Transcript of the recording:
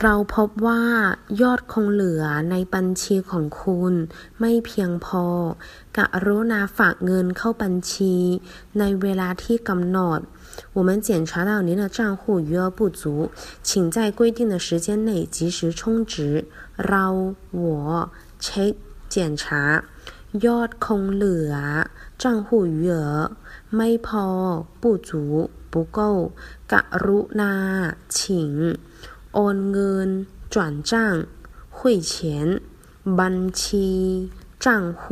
เราพบว่ายอดคงเหลือในบัญชีของคุณ ไม่เพียงพอกรุณาฝากเงินเข้าบัญชี ในเวลาที่กำหนด我们检查到您的账户余额不足，请在规定的时间内及时充值。เรา我 เช็ค检查ยอดคงเหลือ账户余额ไม่พอ不足不够กรุณา请 โอนเงิน转账汇钱บัญชี账户